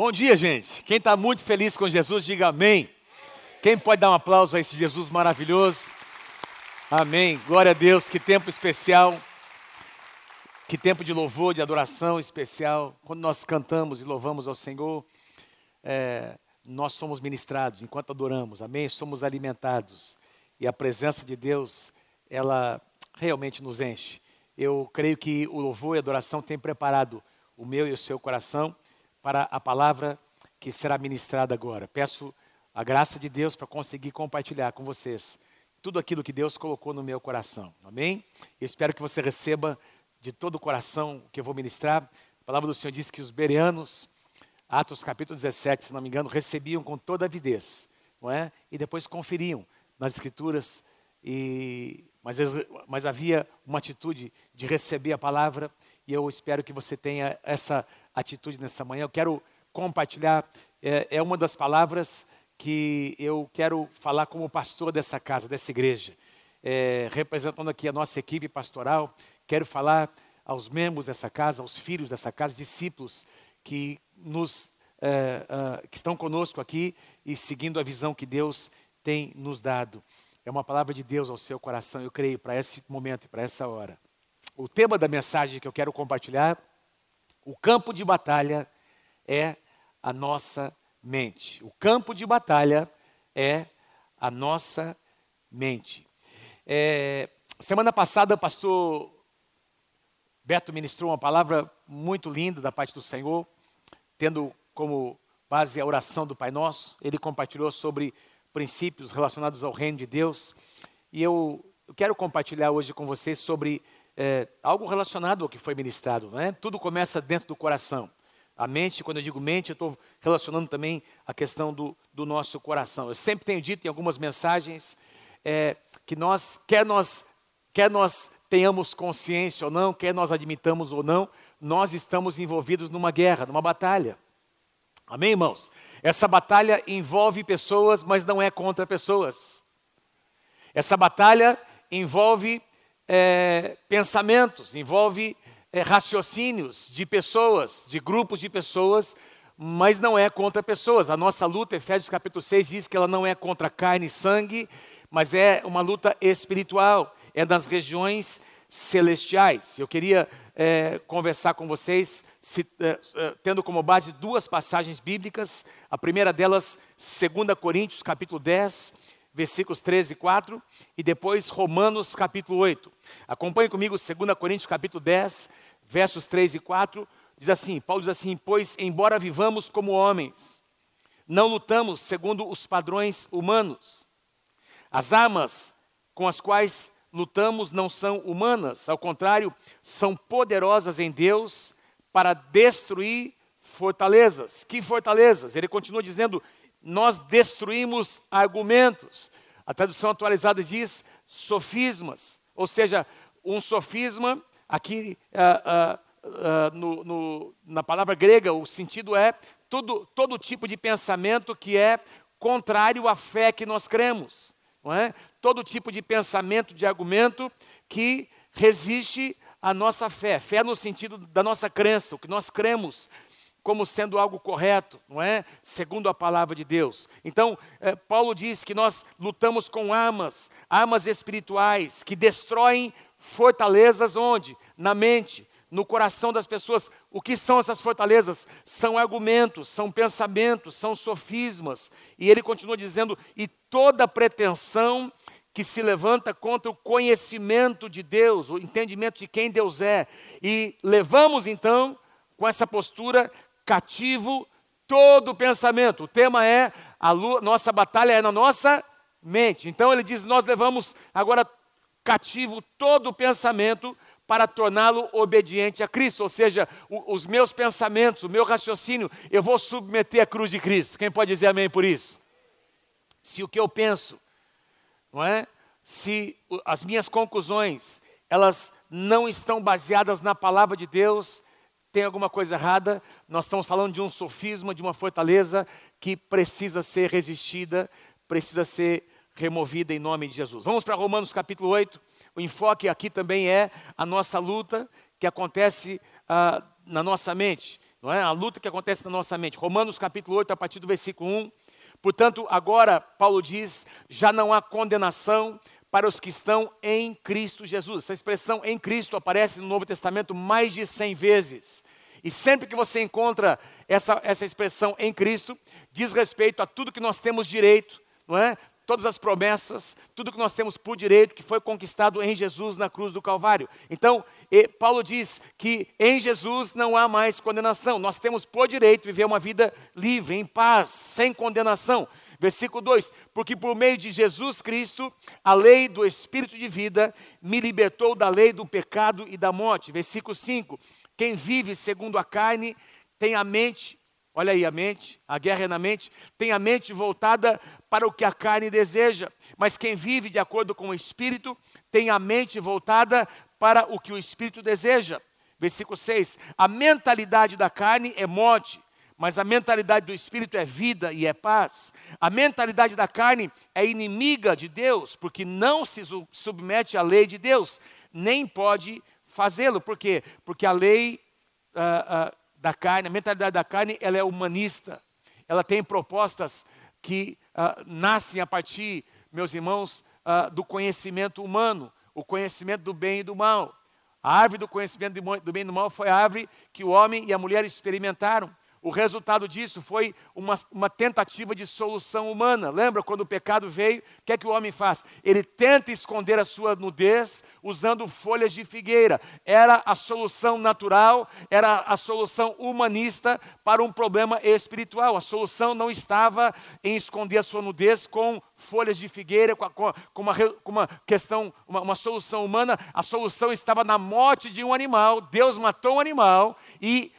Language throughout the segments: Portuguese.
Bom dia, gente. Quem está muito feliz com Jesus, diga amém. Quem pode dar um aplauso a esse Jesus maravilhoso? Amém. Glória a Deus. Que tempo especial. Que tempo de louvor, de adoração especial. Quando nós cantamos e louvamos ao Senhor, é, nós somos ministrados enquanto adoramos. Amém. Somos alimentados. E a presença de Deus, ela realmente nos enche. Eu creio que o louvor e a adoração têm preparado o meu e o seu coração para a palavra que será ministrada agora. Peço a graça de Deus para conseguir compartilhar com vocês tudo aquilo que Deus colocou no meu coração. Amém? Eu espero que você receba de todo o coração o que eu vou ministrar. A palavra do Senhor diz que os bereanos, Atos capítulo 17, se não me engano, recebiam com toda avidez, não é? E depois conferiam nas escrituras e mas, mas havia uma atitude de receber a palavra e eu espero que você tenha essa atitude nessa manhã. Eu quero compartilhar, é, é uma das palavras que eu quero falar como pastor dessa casa, dessa igreja. É, representando aqui a nossa equipe pastoral, quero falar aos membros dessa casa, aos filhos dessa casa, discípulos que nos é, é, que estão conosco aqui e seguindo a visão que Deus tem nos dado. É uma palavra de Deus ao seu coração, eu creio, para esse momento e para essa hora. O tema da mensagem que eu quero compartilhar o campo de batalha é a nossa mente. O campo de batalha é a nossa mente. É, semana passada, o pastor Beto ministrou uma palavra muito linda da parte do Senhor, tendo como base a oração do Pai Nosso. Ele compartilhou sobre princípios relacionados ao reino de Deus. E eu, eu quero compartilhar hoje com vocês sobre é, algo relacionado ao que foi ministrado. Né? Tudo começa dentro do coração. A mente, quando eu digo mente, eu estou relacionando também a questão do, do, nosso coração. Eu sempre tenho dito em algumas mensagens é, que nós, quer nós, quer nós tenhamos consciência ou não, quer nós admitamos ou não, nós estamos envolvidos numa guerra, numa batalha. Amém, irmãos? Essa batalha envolve pessoas, mas não é contra pessoas. Essa batalha envolve é, pensamentos, envolve é, raciocínios de pessoas, de grupos de pessoas, mas não é contra pessoas. A nossa luta, Efésios capítulo 6 diz que ela não é contra carne e sangue, mas é uma luta espiritual, é das regiões celestiais. Eu queria é, conversar com vocês, se, é, é tendo como base duas passagens bíblicas. A primeira delas, 2 Coríntios, capítulo 10, versículos 13 e 4, e depois Romanos capítulo 8. Acompanhe comigo 2 Coríntios capítulo 10, versos 3 e 4. Diz assim: Paulo diz assim: Pois, embora vivamos como homens, não lutamos segundo os padrões humanos. As armas com as quais lutamos não são humanas, ao contrário, são poderosas em Deus para destruir fortalezas. Que fortalezas? Ele continua dizendo: nós destruímos argumentos. A tradução atualizada diz sofismas, ou seja, um sofisma, aqui uh, uh, uh, no, no, na palavra grega, o sentido é todo, todo tipo de pensamento que é contrário à fé que nós cremos. Não é? Todo tipo de pensamento, de argumento que resiste à nossa fé. Fé no sentido da nossa crença, o que nós cremos como sendo algo correto, não é? Segundo a palavra de Deus. Então, é, Paulo diz que nós lutamos com armas, armas espirituais, que destroem fortalezas onde? Na mente, no coração das pessoas. O que são essas fortalezas? São argumentos, são pensamentos, são sofismas. E ele continua dizendo: e toda pretensão que se levanta contra o conhecimento de Deus, o entendimento de quem Deus é. E levamos então, com essa postura, cativo todo pensamento. O tema é a nossa batalha é na nossa mente. Então ele diz: nós levamos agora cativo todo pensamento para torná-lo obediente a Cristo, ou seja, o, os meus pensamentos, o meu raciocínio, eu vou submeter à cruz de Cristo. Quem pode dizer amém por isso? Se o que eu penso, não é? Se as minhas conclusões, elas não estão baseadas na palavra de Deus, tem alguma coisa errada. Nós estamos falando de um sofisma, de uma fortaleza que precisa ser resistida, precisa ser removida em nome de Jesus. Vamos para Romanos capítulo 8. O enfoque aqui também é a nossa luta que acontece ah, na nossa mente. não é? A luta que acontece na nossa mente. Romanos capítulo 8, a partir do versículo 1. Portanto, agora, Paulo diz: já não há condenação para os que estão em Cristo Jesus. Essa expressão em Cristo aparece no Novo Testamento mais de 100 vezes. E sempre que você encontra essa, essa expressão em Cristo, diz respeito a tudo que nós temos direito, não é? Todas as promessas, tudo que nós temos por direito, que foi conquistado em Jesus na cruz do Calvário. Então, Paulo diz que em Jesus não há mais condenação. Nós temos por direito viver uma vida livre, em paz, sem condenação. Versículo 2: Porque por meio de Jesus Cristo, a lei do Espírito de vida me libertou da lei do pecado e da morte. Versículo 5: Quem vive segundo a carne tem a mente, olha aí a mente, a guerra é na mente, tem a mente voltada para o que a carne deseja, mas quem vive de acordo com o Espírito tem a mente voltada para o que o Espírito deseja. Versículo 6: A mentalidade da carne é morte mas a mentalidade do espírito é vida e é paz. A mentalidade da carne é inimiga de Deus, porque não se submete à lei de Deus, nem pode fazê-lo. Por quê? Porque a lei uh, uh, da carne, a mentalidade da carne, ela é humanista. Ela tem propostas que uh, nascem a partir, meus irmãos, do conhecimento humano, o conhecimento do bem e do mal. A árvore do conhecimento do bem e do mal foi a árvore que o homem e a mulher experimentaram. O resultado disso foi uma, uma, tentativa de solução humana. Lembra quando o pecado veio? O que é que o homem faz? Ele tenta esconder a sua nudez usando folhas de figueira. Era a solução natural, era a solução humanista para um problema espiritual. A solução não estava em esconder a sua nudez com folhas de figueira, com, com, uma, com uma, questão, uma, uma solução humana. A solução estava na morte de um animal. Deus matou um animal e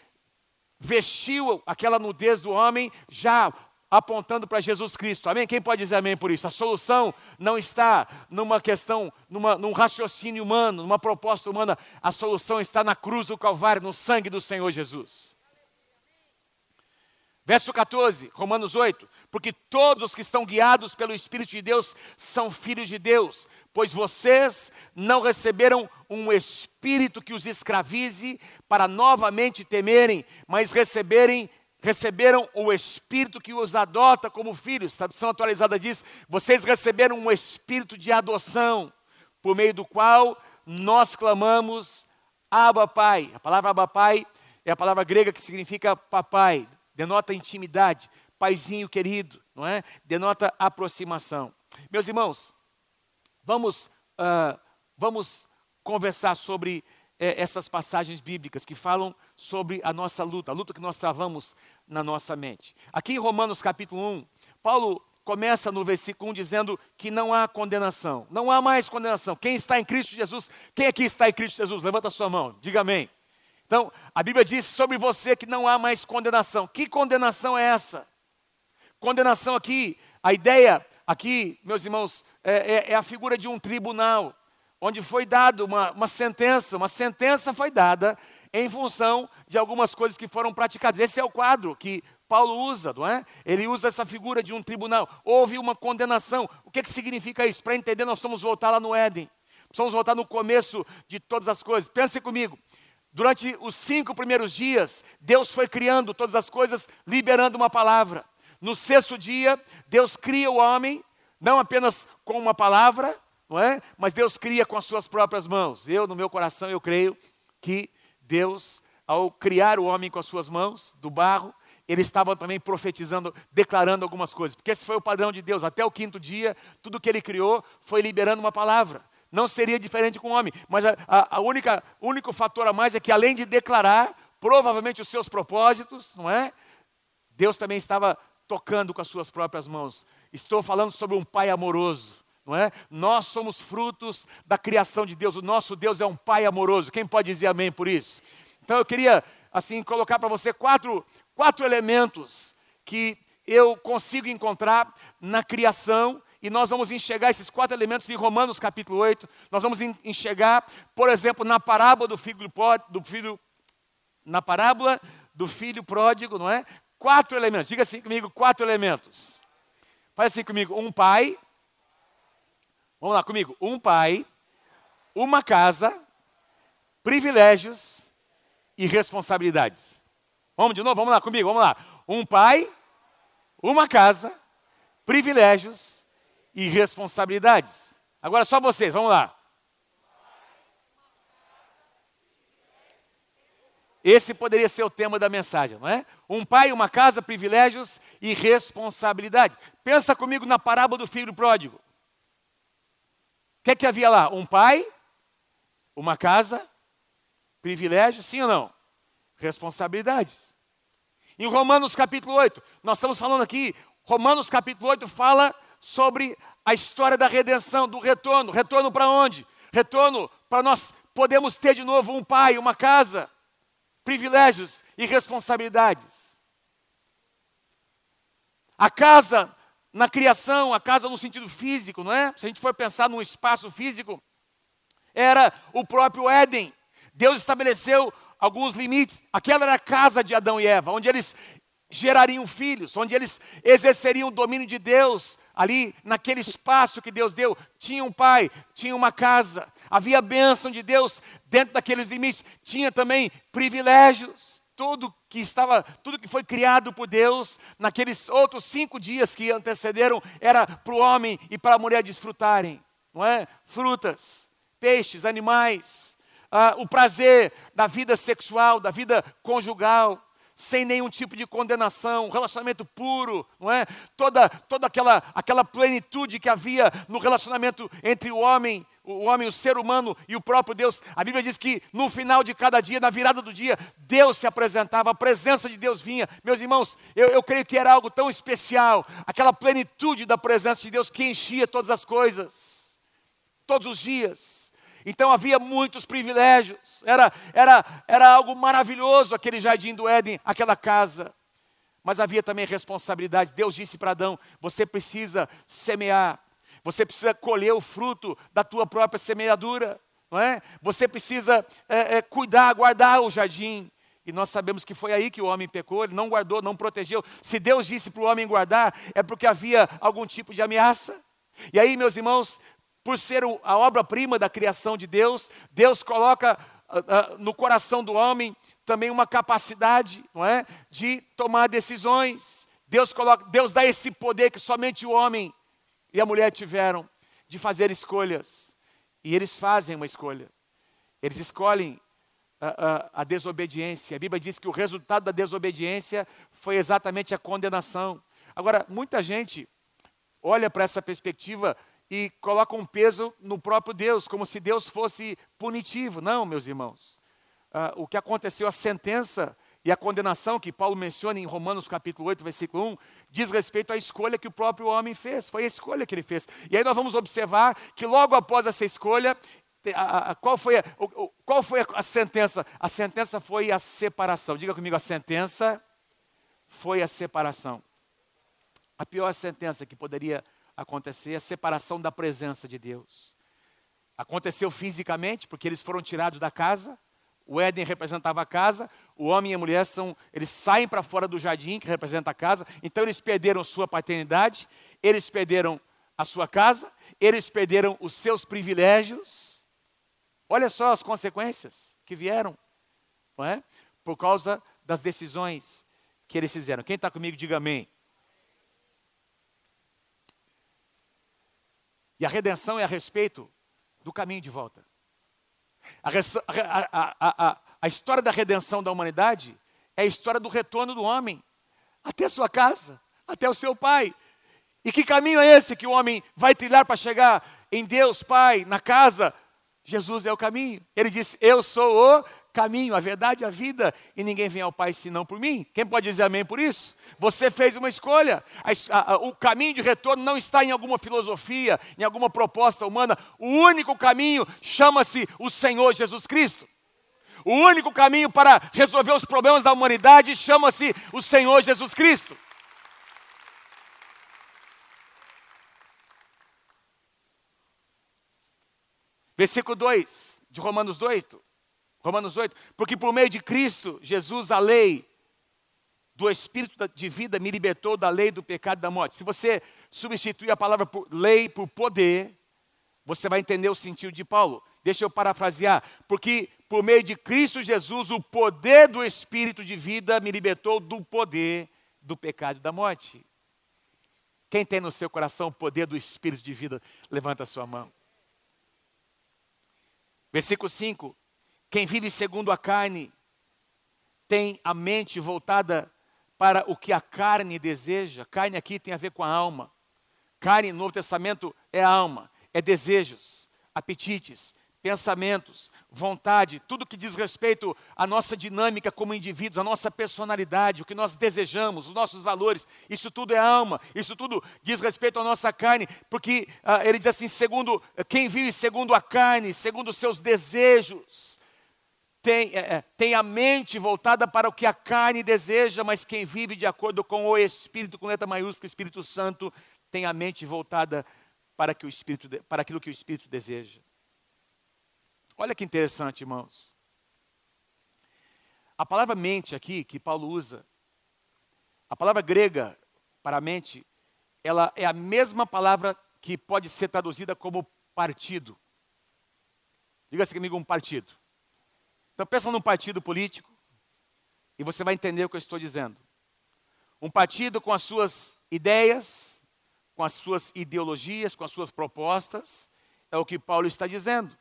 vestiu aquela nudez do homem, já apontando para Jesus Cristo. Amém? Quem pode dizer amém por isso? A solução não está numa questão, numa, num raciocínio humano, numa proposta humana. A solução está na cruz do Calvário, no sangue do Senhor Jesus. Verso 14, Romanos 8: Porque todos que estão guiados pelo Espírito de Deus são filhos de Deus, pois vocês não receberam um espírito que os escravize para novamente temerem, mas receberem receberam o Espírito que os adota como filhos. A tradução atualizada diz: vocês receberam um Espírito de adoção, por meio do qual nós clamamos Abba Pai. A palavra Abba Pai é a palavra grega que significa papai denota intimidade, paizinho querido, não é? Denota aproximação. Meus irmãos, vamos, uh, vamos conversar sobre eh, essas passagens bíblicas que falam sobre a nossa luta, a luta que nós travamos na nossa mente. Aqui em Romanos capítulo 1, Paulo começa no versículo 1 dizendo que não há condenação, não há mais condenação. Quem está em Cristo Jesus, quem aqui está em Cristo Jesus? Levanta a sua mão, diga amém. Então, a Bíblia diz sobre você que não há mais condenação. Que condenação é essa? Condenação aqui, a ideia aqui, meus irmãos, é, é, é a figura de um tribunal, onde foi dado uma, uma sentença. Uma sentença foi dada em função de algumas coisas que foram praticadas. Esse é o quadro que Paulo usa, não é? Ele usa essa figura de um tribunal. Houve uma condenação. O que, que significa isso? Para entender, nós vamos voltar lá no Éden. Precisamos voltar no começo de todas as coisas. Pense comigo. Durante os cinco primeiros dias, Deus foi criando todas as coisas, liberando uma palavra. No sexto dia, Deus cria o homem, não apenas com uma palavra, não é? Mas Deus cria com as suas próprias mãos. Eu, no meu coração, eu creio que Deus, ao criar o homem com as suas mãos, do barro, ele estava também profetizando, declarando algumas coisas, porque esse foi o padrão de Deus. Até o quinto dia, tudo que ele criou foi liberando uma palavra. Não seria diferente com o homem. Mas a, a, a única, único fator a mais é que além de declarar, provavelmente os seus propósitos, não é? Deus também estava tocando com as suas próprias mãos. Estou falando sobre um pai amoroso, não é? Nós somos frutos da criação de Deus. O nosso Deus é um pai amoroso. Quem pode dizer amém por isso? Então eu queria assim colocar para você quatro, quatro elementos que eu consigo encontrar na criação e nós vamos enxergar esses quatro elementos em Romanos capítulo 8. Nós vamos enxergar, por exemplo, na parábola do filho, do filho na parábola do filho pródigo, não é? Quatro elementos. Diga assim comigo, quatro elementos. Faz assim comigo, um pai. Vamos lá comigo, um pai, uma casa, privilégios e responsabilidades. Vamos de novo, vamos lá comigo, vamos lá. Um pai, uma casa, privilégios e responsabilidades. Agora só vocês, vamos lá. Esse poderia ser o tema da mensagem, não é? Um pai, uma casa, privilégios e responsabilidade. Pensa comigo na parábola do filho pródigo. O que, é que havia lá? Um pai, uma casa, privilégios, sim ou não? Responsabilidades. Em Romanos capítulo 8, nós estamos falando aqui, Romanos capítulo 8 fala sobre a história da redenção, do retorno. Retorno para onde? Retorno para nós podemos ter de novo um pai, uma casa, privilégios e responsabilidades. A casa na criação, a casa no sentido físico, não é? Se a gente for pensar num espaço físico, era o próprio Éden. Deus estabeleceu alguns limites. Aquela era a casa de Adão e Eva, onde eles gerariam filhos, onde eles exerceriam o domínio de Deus ali naquele espaço que Deus deu. Tinha um pai, tinha uma casa, havia a bênção de Deus dentro daqueles limites, tinha também privilégios. Tudo que estava, tudo que foi criado por Deus naqueles outros cinco dias que antecederam era para o homem e para a mulher desfrutarem, não é? Frutas, peixes, animais, ah, o prazer da vida sexual, da vida conjugal, sem nenhum tipo de condenação, um relacionamento puro, não é? Toda, toda aquela, aquela plenitude que havia no relacionamento entre o homem, o homem, o ser humano e o próprio Deus. A Bíblia diz que no final de cada dia, na virada do dia, Deus se apresentava, a presença de Deus vinha. Meus irmãos, eu, eu creio que era algo tão especial, aquela plenitude da presença de Deus que enchia todas as coisas, todos os dias. Então havia muitos privilégios, era, era, era algo maravilhoso aquele jardim do Éden, aquela casa. Mas havia também responsabilidade. Deus disse para Adão: você precisa semear, você precisa colher o fruto da tua própria semeadura, não é? Você precisa é, é, cuidar, guardar o jardim. E nós sabemos que foi aí que o homem pecou, ele não guardou, não protegeu. Se Deus disse para o homem guardar, é porque havia algum tipo de ameaça. E aí, meus irmãos, por ser a obra-prima da criação de Deus, Deus coloca uh, uh, no coração do homem também uma capacidade, não é, de tomar decisões. Deus coloca, Deus dá esse poder que somente o homem e a mulher tiveram de fazer escolhas. E eles fazem uma escolha. Eles escolhem a, a, a desobediência. A Bíblia diz que o resultado da desobediência foi exatamente a condenação. Agora, muita gente olha para essa perspectiva e coloca um peso no próprio Deus, como se Deus fosse punitivo. Não, meus irmãos. Ah, o que aconteceu, a sentença e a condenação que Paulo menciona em Romanos capítulo 8, versículo 1, diz respeito à escolha que o próprio homem fez. Foi a escolha que ele fez. E aí nós vamos observar que logo após essa escolha, a, a, qual, foi a, o, qual foi a sentença? A sentença foi a separação. Diga comigo, a sentença foi a separação. A pior sentença que poderia acontecer a separação da presença de Deus. Aconteceu fisicamente, porque eles foram tirados da casa. O Éden representava a casa, o homem e a mulher são, eles saem para fora do jardim que representa a casa, então eles perderam sua paternidade, eles perderam a sua casa, eles perderam os seus privilégios. Olha só as consequências que vieram, não é? Por causa das decisões que eles fizeram. Quem está comigo, diga amém. E a redenção é a respeito do caminho de volta. A, a, a, a, história da redenção da humanidade é a história do retorno do homem até a sua casa, até o seu pai. E que caminho é esse que o homem vai trilhar para chegar em Deus, Pai, na casa? Jesus é o caminho. Ele disse: Eu sou o caminho, a verdade, a vida, e ninguém vem ao Pai senão por mim. Quem pode dizer amém por isso? Você fez uma escolha. A, a, o caminho de retorno não está em alguma filosofia, em alguma proposta humana. O único caminho chama-se o Senhor Jesus Cristo. O único caminho para resolver os problemas da humanidade chama-se o Senhor Jesus Cristo. Versículo 2 de Romanos 2. Romanos 8, porque por meio de Cristo, Jesus, a lei do Espírito de vida me libertou da lei do pecado e da morte. Se você substituir a palavra por lei por poder, você vai entender o sentido de Paulo. Deixa eu parafrasear, porque por meio de Cristo Jesus, o poder do Espírito de vida me libertou do poder do pecado e da morte. Quem tem no seu coração o poder do Espírito de vida, levanta a sua mão. Versículo 5: Quem vive segundo a carne tem a mente voltada para o que a carne deseja. Carne aqui tem a ver com a alma. Carne no Novo Testamento é alma, é desejos, apetites, pensamentos, vontade, tudo que diz respeito à nossa dinâmica como indivíduos, à nossa personalidade, o que nós desejamos, os nossos valores, isso tudo é alma, isso tudo diz respeito à nossa carne, porque ah, ele diz assim: segundo quem vive segundo a carne, segundo os seus desejos, tem, é, tem a mente voltada para o que a carne deseja, mas quem vive de acordo com o Espírito, com letra maiúscula, Espírito Santo, tem a mente voltada para, que o Espírito, para aquilo que o Espírito deseja. Olha que interessante, irmãos. A palavra mente aqui, que Paulo usa, a palavra grega para mente, ela é a mesma palavra que pode ser traduzida como partido. Diga-se comigo um partido. Então pensa num partido político e você vai entender o que eu estou dizendo. Um partido com as suas ideias, com as suas ideologias, com as suas propostas, é o que Paulo está dizendo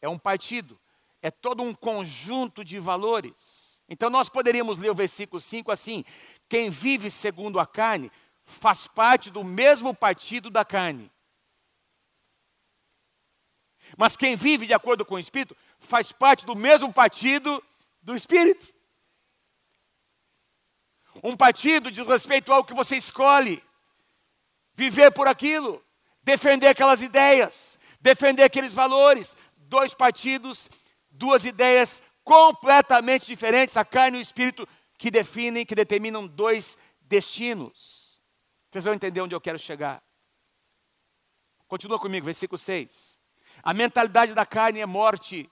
é um partido, é todo um conjunto de valores. Então nós poderíamos ler o versículo 5 assim: quem vive segundo a carne faz parte do mesmo partido da carne. Mas quem vive de acordo com o Espírito faz parte do mesmo partido do Espírito. Um partido diz respeito ao que você escolhe, viver por aquilo, defender aquelas ideias, defender aqueles valores, dois partidos, duas ideias completamente diferentes, a carne e o espírito, que definem, que determinam dois destinos. Vocês vão entender onde eu quero chegar. Continua comigo, versículo 6. A mentalidade da carne é morte,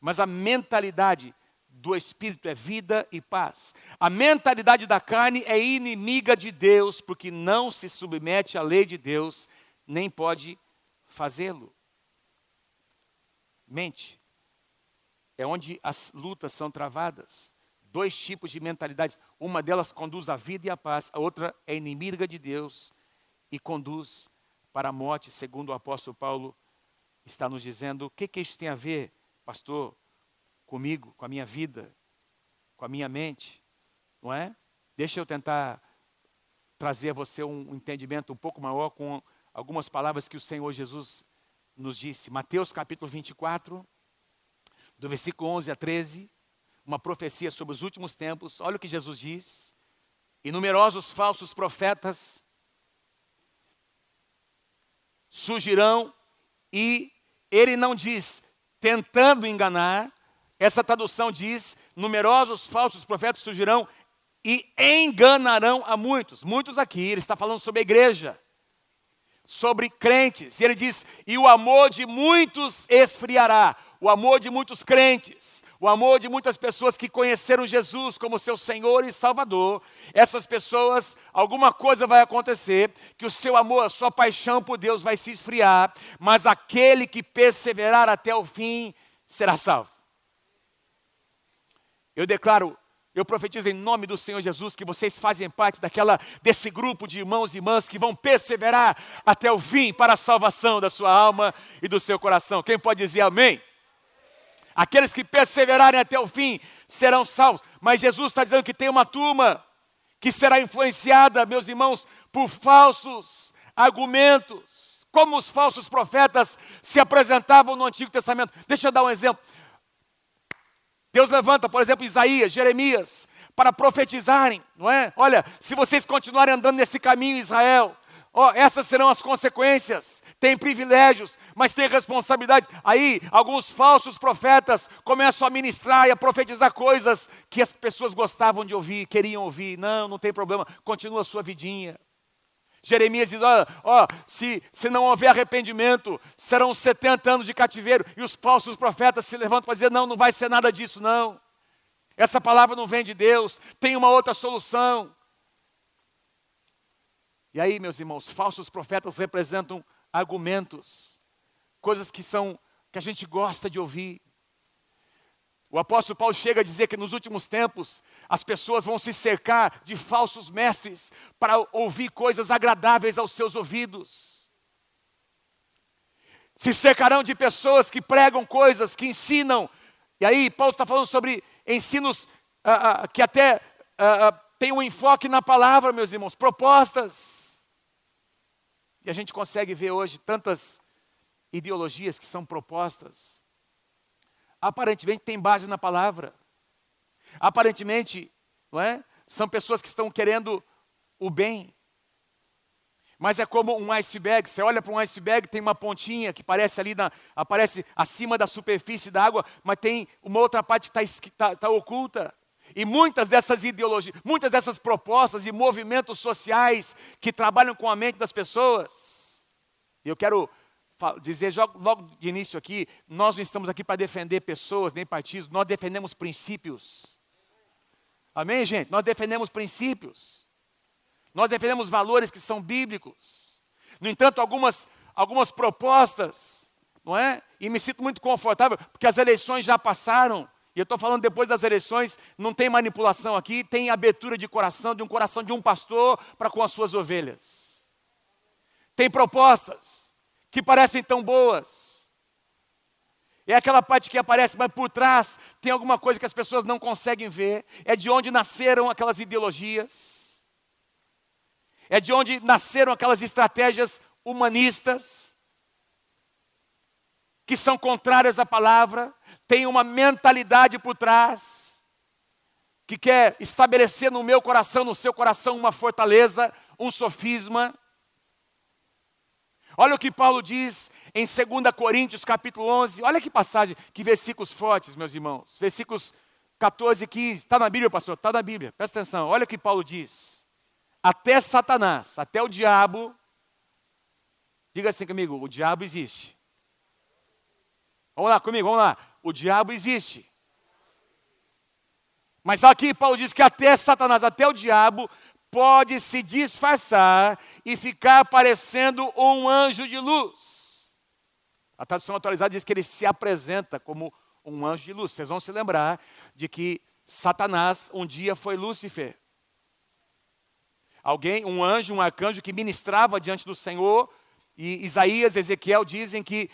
mas a mentalidade do espírito é vida e paz. A mentalidade da carne é inimiga de Deus, porque não se submete à lei de Deus, nem pode fazê-lo mente. É onde as lutas são travadas. Dois tipos de mentalidades. Uma delas conduz à vida e à paz, a outra é inimiga de Deus e conduz para a morte, segundo o apóstolo Paulo está nos dizendo. O que, que isso tem a ver, pastor, comigo, com a minha vida, com a minha mente? Não é? Deixa eu tentar trazer a você um entendimento um pouco maior com algumas palavras que o Senhor Jesus nos disse, Mateus capítulo 24, do versículo 11 a 13, uma profecia sobre os últimos tempos. Olha o que Jesus diz: E numerosos falsos profetas surgirão, e ele não diz tentando enganar, essa tradução diz: numerosos falsos profetas surgirão e enganarão a muitos. Muitos aqui, ele está falando sobre a igreja sobre crentes. E ele diz: E o amor de muitos esfriará. O amor de muitos crentes, o amor de muitas pessoas que conheceram Jesus como seu Senhor e Salvador, essas pessoas, alguma coisa vai acontecer, que o seu amor, a sua paixão por Deus vai se esfriar, mas aquele que perseverar até o fim será salvo. Eu declaro eu profetizo em nome do Senhor Jesus que vocês fazem parte daquela desse grupo de irmãos e irmãs que vão perseverar até o fim para a salvação da sua alma e do seu coração. Quem pode dizer amém? Aqueles que perseverarem até o fim serão salvos. Mas Jesus está dizendo que tem uma turma que será influenciada, meus irmãos, por falsos argumentos, como os falsos profetas se apresentavam no Antigo Testamento. Deixa eu dar um exemplo. Deus levanta, por exemplo, Isaías, Jeremias, para profetizarem, não é? Olha, se vocês continuarem andando nesse caminho, Israel, ó, essas serão as consequências. Tem privilégios, mas tem responsabilidades. Aí, alguns falsos profetas começam a ministrar e a profetizar coisas que as pessoas gostavam de ouvir, queriam ouvir. Não, não tem problema, continua a sua vidinha. Jeremias diz: ó, se, se não houver arrependimento, serão 70 anos de cativeiro. E os falsos profetas se levantam para dizer: não, não vai ser nada disso, não. Essa palavra não vem de Deus, tem uma outra solução. E aí, meus irmãos, falsos profetas representam argumentos, coisas que são que a gente gosta de ouvir. O apóstolo Paulo chega a dizer que nos últimos tempos as pessoas vão se cercar de falsos mestres para ouvir coisas agradáveis aos seus ouvidos. Se cercarão de pessoas que pregam coisas, que ensinam. E aí, Paulo está falando sobre ensinos ah, ah, que até ah, têm um enfoque na palavra, meus irmãos, propostas. E a gente consegue ver hoje tantas ideologias que são propostas aparentemente tem base na palavra. Aparentemente, não é? São pessoas que estão querendo o bem. Mas é como um iceberg. Você olha para um iceberg, tem uma pontinha que aparece ali, na, aparece acima da superfície da água, mas tem uma outra parte que está tá, tá oculta. E muitas dessas ideologias, muitas dessas propostas e movimentos sociais que trabalham com a mente das pessoas. Eu quero dizer logo de início aqui, nós não estamos aqui para defender pessoas nem partidos, nós defendemos princípios. Amém, gente? Nós defendemos princípios. Nós defendemos valores que são bíblicos. No entanto, algumas, algumas propostas, não é? E me sinto muito confortável, porque as eleições já passaram. E eu estou falando depois das eleições, não tem manipulação aqui, tem abertura de coração, de um coração de um pastor para com as suas ovelhas. Tem propostas que parecem tão boas. É aquela parte que aparece, mas por trás tem alguma coisa que as pessoas não conseguem ver. É de onde nasceram aquelas ideologias. É de onde nasceram aquelas estratégias humanistas que são contrárias à palavra, tem uma mentalidade por trás que quer estabelecer no meu coração, no seu coração uma fortaleza, um sofisma Olha o que Paulo diz em 2 Coríntios capítulo 11. Olha que passagem, que versículos fortes, meus irmãos. Versículos 14 e 15. Está na Bíblia, pastor? Está na Bíblia. Presta atenção. Olha o que Paulo diz. Até Satanás, até o diabo. Diga assim comigo: o diabo existe. Vamos lá comigo, vamos lá. O diabo existe. Mas aqui Paulo diz que até Satanás, até o diabo, pode se disfarçar e ficar parecendo um anjo de luz. A tradução atualizada diz que ele se apresenta como um anjo de luz. Vocês vão se lembrar de que Satanás um dia foi Lúcifer. Alguém, um anjo, um arcanjo que ministrava diante do Senhor, e Isaías Ezequiel dizem que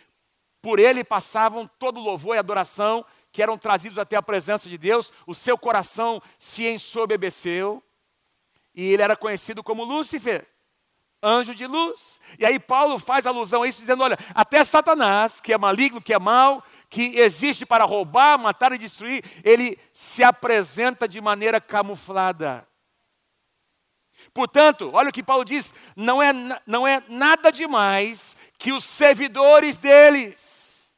por ele passavam todo louvor e adoração que eram trazidos até a presença de Deus, o seu coração se ensoberbeceu. E ele era conhecido como Lúcifer, anjo de luz. E aí Paulo faz alusão a isso, dizendo: olha, até Satanás, que é maligno, que é mau, que existe para roubar, matar e destruir, ele se apresenta de maneira camuflada. Portanto, olha o que Paulo diz: não é, não é nada demais que os servidores deles,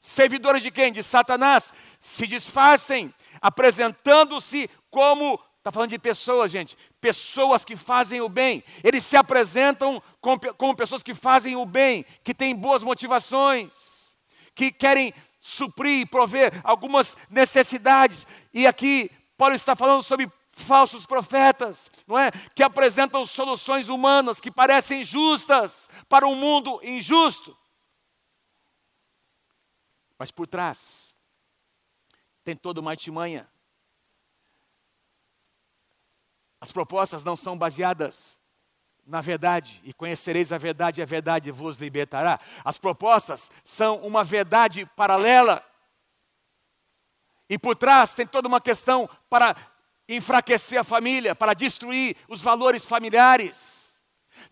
servidores de quem? De Satanás, se disfarcem, apresentando-se como Está falando de pessoas, gente. Pessoas que fazem o bem. Eles se apresentam como, como pessoas que fazem o bem, que têm boas motivações, que querem suprir, prover algumas necessidades. E aqui Paulo está falando sobre falsos profetas, não é? Que apresentam soluções humanas que parecem justas para um mundo injusto. Mas por trás tem toda uma artimanha As propostas não são baseadas na verdade, e conhecereis a verdade, e a verdade vos libertará. As propostas são uma verdade paralela. E por trás tem toda uma questão para enfraquecer a família, para destruir os valores familiares.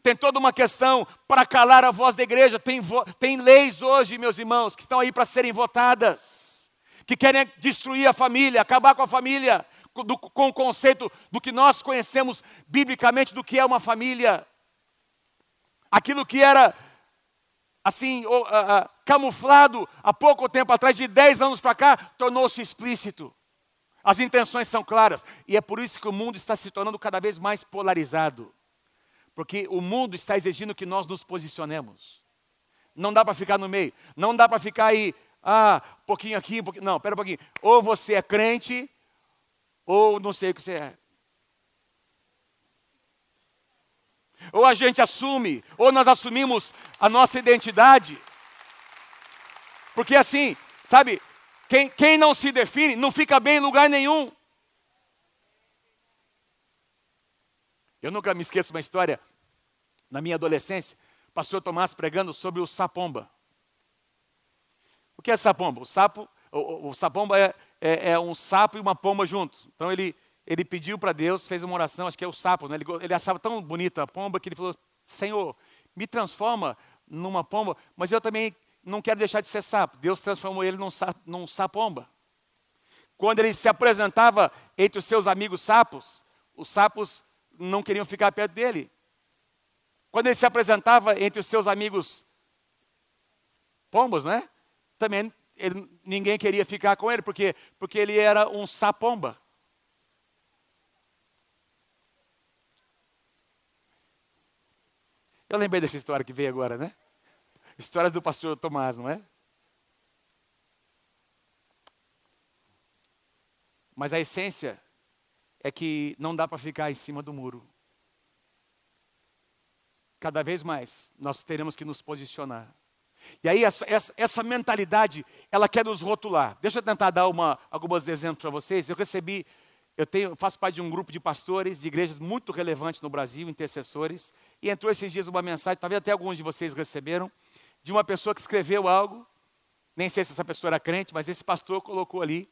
Tem toda uma questão para calar a voz da igreja. Tem, tem leis hoje, meus irmãos, que estão aí para serem votadas, que querem destruir a família, acabar com a família, do, com o conceito do que nós conhecemos biblicamente do que é uma família. Aquilo que era assim, uh, uh, camuflado há pouco tempo atrás, de 10 anos para cá, tornou-se explícito. As intenções são claras. E é por isso que o mundo está se tornando cada vez mais polarizado. Porque o mundo está exigindo que nós nos posicionemos. Não dá para ficar no meio. Não dá para ficar aí, ah, um pouquinho aqui, um pouquinho. Não, pera um pouquinho. Ou você é crente, ou não sei o que você é. Ou a gente assume, ou nós assumimos a nossa identidade. Porque assim, sabe, Quem, quem não se define não fica bem em lugar nenhum. Eu nunca me esqueço uma história, na minha adolescência, pastor Tomás pregando sobre o sapomba. O que é sapomba? O sapo, o, o sapomba é, é, é, um sapo e uma pomba juntos. Então ele, ele pediu para Deus, fez uma oração, acho que é o sapo, né? ele, ele achava tão bonita a pomba que ele falou: Senhor, me transforma numa pomba, mas eu também não quero deixar de ser sapo. Deus transformou ele num, num sapomba. Quando ele se apresentava entre os seus amigos sapos, os sapos não queriam ficar perto dele. Quando ele se apresentava entre os seus amigos pombos, né? Também ele, ninguém queria ficar com ele, porque, porque ele era um sapomba. Eu lembrei dessa história que veio agora, né? Histórias do pastor Tomás, não é? Mas a essência é que não dá para ficar em cima do muro. Cada vez mais nós teremos que nos posicionar. E aí essa, essa, essa mentalidade, ela quer nos rotular. Deixa eu tentar dar uma, alguns exemplos para vocês. Eu recebi, eu tenho, faço parte de um grupo de pastores de igrejas muito relevantes no Brasil, intercessores, e entrou esses dias uma mensagem, talvez até alguns de vocês receberam, de uma pessoa que escreveu algo, nem sei se essa pessoa era crente, mas esse pastor colocou ali.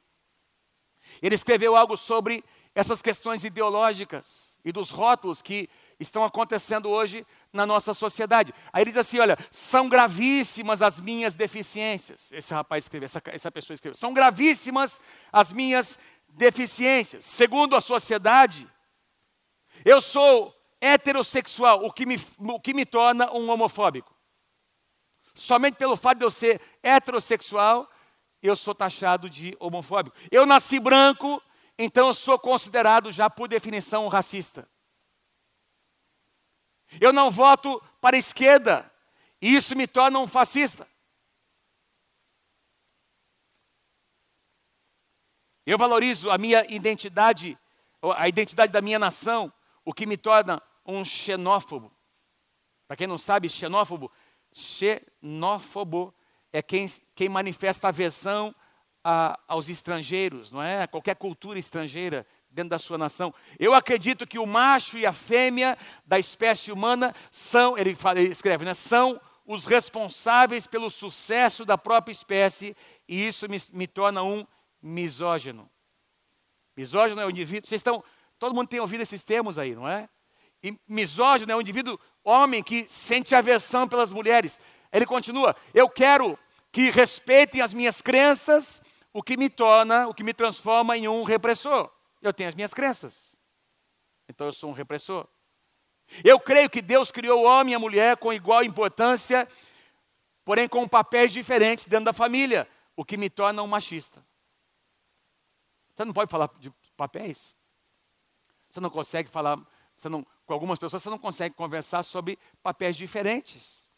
Ele escreveu algo sobre essas questões ideológicas e dos rótulos que estão acontecendo hoje na nossa sociedade. Aí ele diz assim: olha, são gravíssimas as minhas deficiências. Esse rapaz escreveu, essa, essa pessoa escreveu: são gravíssimas as minhas deficiências. Segundo a sociedade, eu sou heterossexual, o que me, o que me torna um homofóbico. Somente pelo fato de eu ser heterossexual, eu sou taxado de homofóbico. Eu nasci branco, então eu sou considerado já por definição racista. Eu não voto para a esquerda, e isso me torna um fascista. Eu valorizo a minha identidade, a identidade da minha nação, o que me torna um xenófobo. Para quem não sabe, xenófobo xenófobo é quem, quem manifesta aversão a, aos estrangeiros, não é? A qualquer cultura estrangeira dentro da sua nação. Eu acredito que o macho e a fêmea da espécie humana são, ele, fala, ele escreve, né? São os responsáveis pelo sucesso da própria espécie e isso me, me torna um misógino. Misógino é o indivíduo. Vocês estão, todo mundo tem ouvido esses termos aí, não é? Misógino é um indivíduo homem que sente aversão pelas mulheres. Ele continua: Eu quero que respeitem as minhas crenças, o que me torna, o que me transforma em um repressor. Eu tenho as minhas crenças, então eu sou um repressor. Eu creio que Deus criou o homem e a mulher com igual importância, porém com papéis diferentes dentro da família, o que me torna um machista. Você não pode falar de papéis. Você não consegue falar, você não, com algumas pessoas você não consegue conversar sobre papéis diferentes.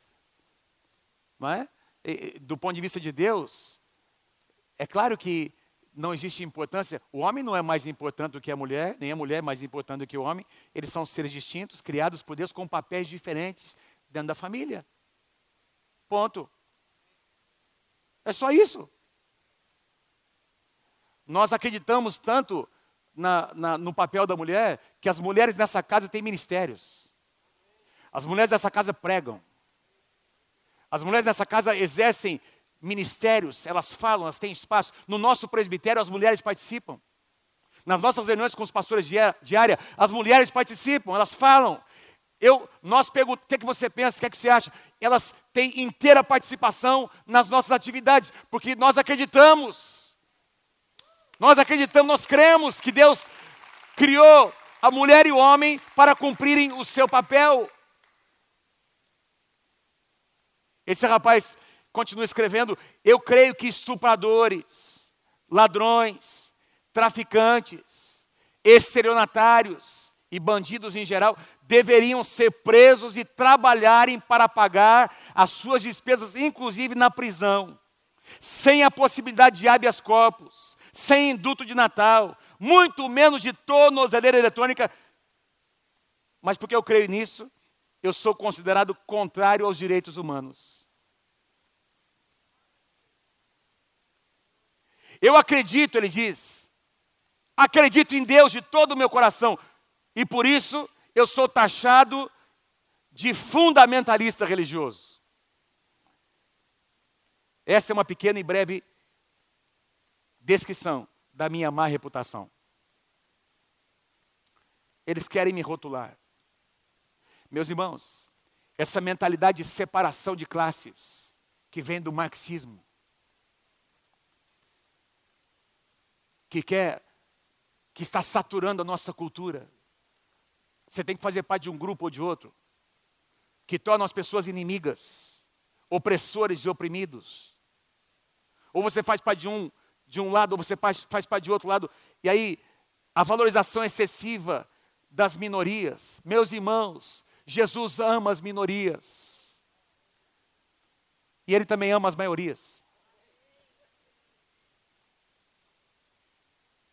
Não é? E, do ponto de vista de Deus, é claro que não existe importância. O homem não é mais importante do que a mulher, nem a mulher é mais importante do que o homem. Eles são seres distintos, criados por Deus com papéis diferentes dentro da família. Ponto. É só isso. Nós acreditamos tanto na, na, no papel da mulher que as mulheres nessa casa têm ministérios. As mulheres dessa casa pregam. As mulheres nessa casa exercem ministérios, elas falam, elas têm espaço. No nosso presbitério, as mulheres participam. Nas nossas reuniões com os pastores diária, as mulheres participam, elas falam. Eu, nós perguntamos, o que, é que você pensa, o que, é que você acha? Elas têm inteira participação nas nossas atividades, porque nós acreditamos nós acreditamos, nós cremos que Deus criou a mulher e o homem para cumprirem o seu papel. Esse rapaz continua escrevendo: Eu creio que estupradores, ladrões, traficantes, estelionatários e bandidos em geral deveriam ser presos e trabalharem para pagar as suas despesas, inclusive na prisão, sem a possibilidade de habeas corpus, sem induto de Natal, muito menos de tornozeleira eletrônica. Mas porque eu creio nisso, eu sou considerado contrário aos direitos humanos. Eu acredito, ele diz, acredito em Deus de todo o meu coração, e por isso eu sou taxado de fundamentalista religioso. Essa é uma pequena e breve descrição da minha má reputação. Eles querem me rotular. Meus irmãos, essa mentalidade de separação de classes que vem do marxismo, que quer, que está saturando a nossa cultura. Você tem que fazer parte de um grupo ou de outro, que torna as pessoas inimigas, opressores e oprimidos. Ou você faz parte de um, de um lado, ou você faz, parte de outro lado. E aí, a valorização excessiva das minorias. Meus irmãos, Jesus ama as minorias. E Ele também ama as maiorias.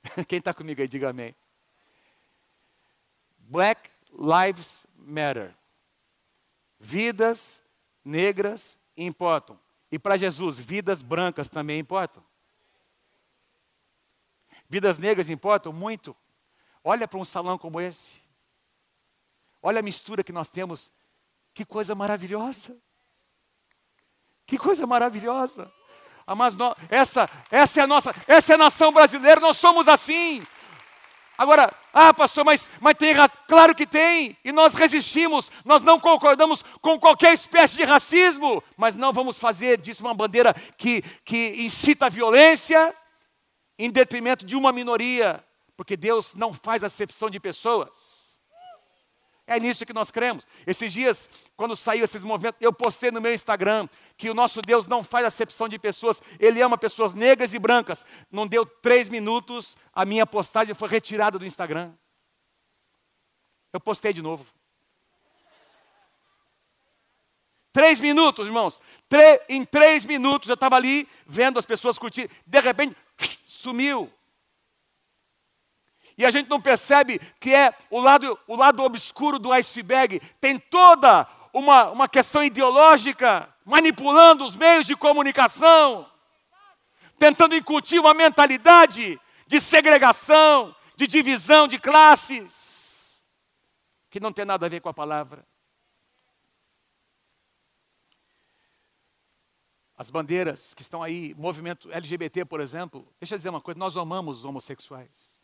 Quem está comigo aí, diga amém. Black Lives Matter. Vidas negras importam. E para Jesus, vidas brancas também importam. Vidas negras importam muito. Olha para um salão como esse. Olha a mistura que nós temos. Que coisa maravilhosa. Que coisa maravilhosa. Mas nós, essa, essa é a nossa, essa é a nação brasileira, nós somos assim. Agora, ah, pastor, mas, mas tem Claro que tem, e nós resistimos, nós não concordamos com qualquer espécie de racismo, mas não vamos fazer disso uma bandeira que, que incita a violência em detrimento de uma minoria, porque Deus não faz acepção de pessoas. É nisso que nós cremos. Esses dias, quando saiu esses movimentos, eu postei no meu Instagram que o nosso Deus não faz acepção de pessoas, Ele ama pessoas negras e brancas. Não deu três minutos, a minha postagem foi retirada do Instagram. Eu postei de novo. Três minutos, irmãos. em três minutos eu estava ali vendo as pessoas curtir. De repente, sumiu. E a gente não percebe que é o lado, o lado obscuro do iceberg. Tem toda uma, uma questão ideológica manipulando os meios de comunicação, tentando incutir uma mentalidade de segregação, de divisão de classes, que não tem nada a ver com a palavra. As bandeiras que estão aí, movimento LGBT, por exemplo, deixa eu dizer uma coisa: nós amamos os homossexuais.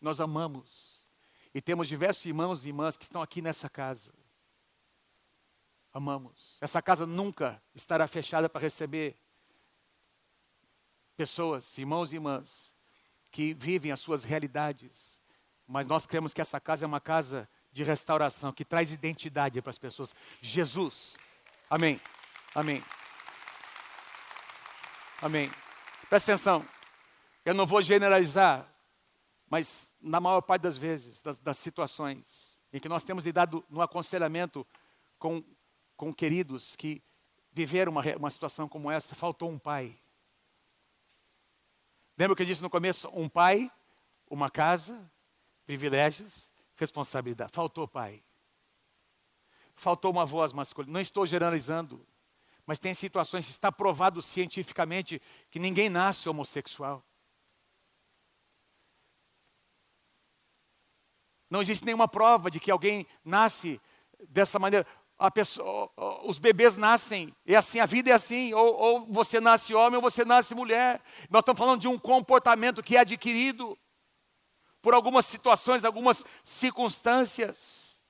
Nós amamos. E temos diversos irmãos e irmãs que estão aqui nessa casa. Amamos. Essa casa nunca estará fechada para receber pessoas, irmãos e irmãs, que vivem as suas realidades. Mas nós cremos que essa casa é uma casa de restauração, que traz identidade para as pessoas. Jesus. Amém. Amém. Amém. Presta atenção. Eu não vou generalizar, mas na maior parte das vezes, das, das situações em que nós temos lidado no aconselhamento com, com queridos que viveram uma, uma situação como essa, faltou um pai. Lembra que eu disse no começo? Um pai, uma casa, privilégios, responsabilidade. Faltou pai. Faltou uma voz masculina. Não estou generalizando, mas tem situações, está provado cientificamente que ninguém nasce homossexual. Não existe nenhuma prova de que alguém nasce dessa maneira. Pessoa, os bebês nascem, é assim, a vida é assim, ou, ou, você nasce homem ou você nasce mulher. Nós estamos falando de um comportamento que é adquirido por algumas situações, algumas circunstâncias.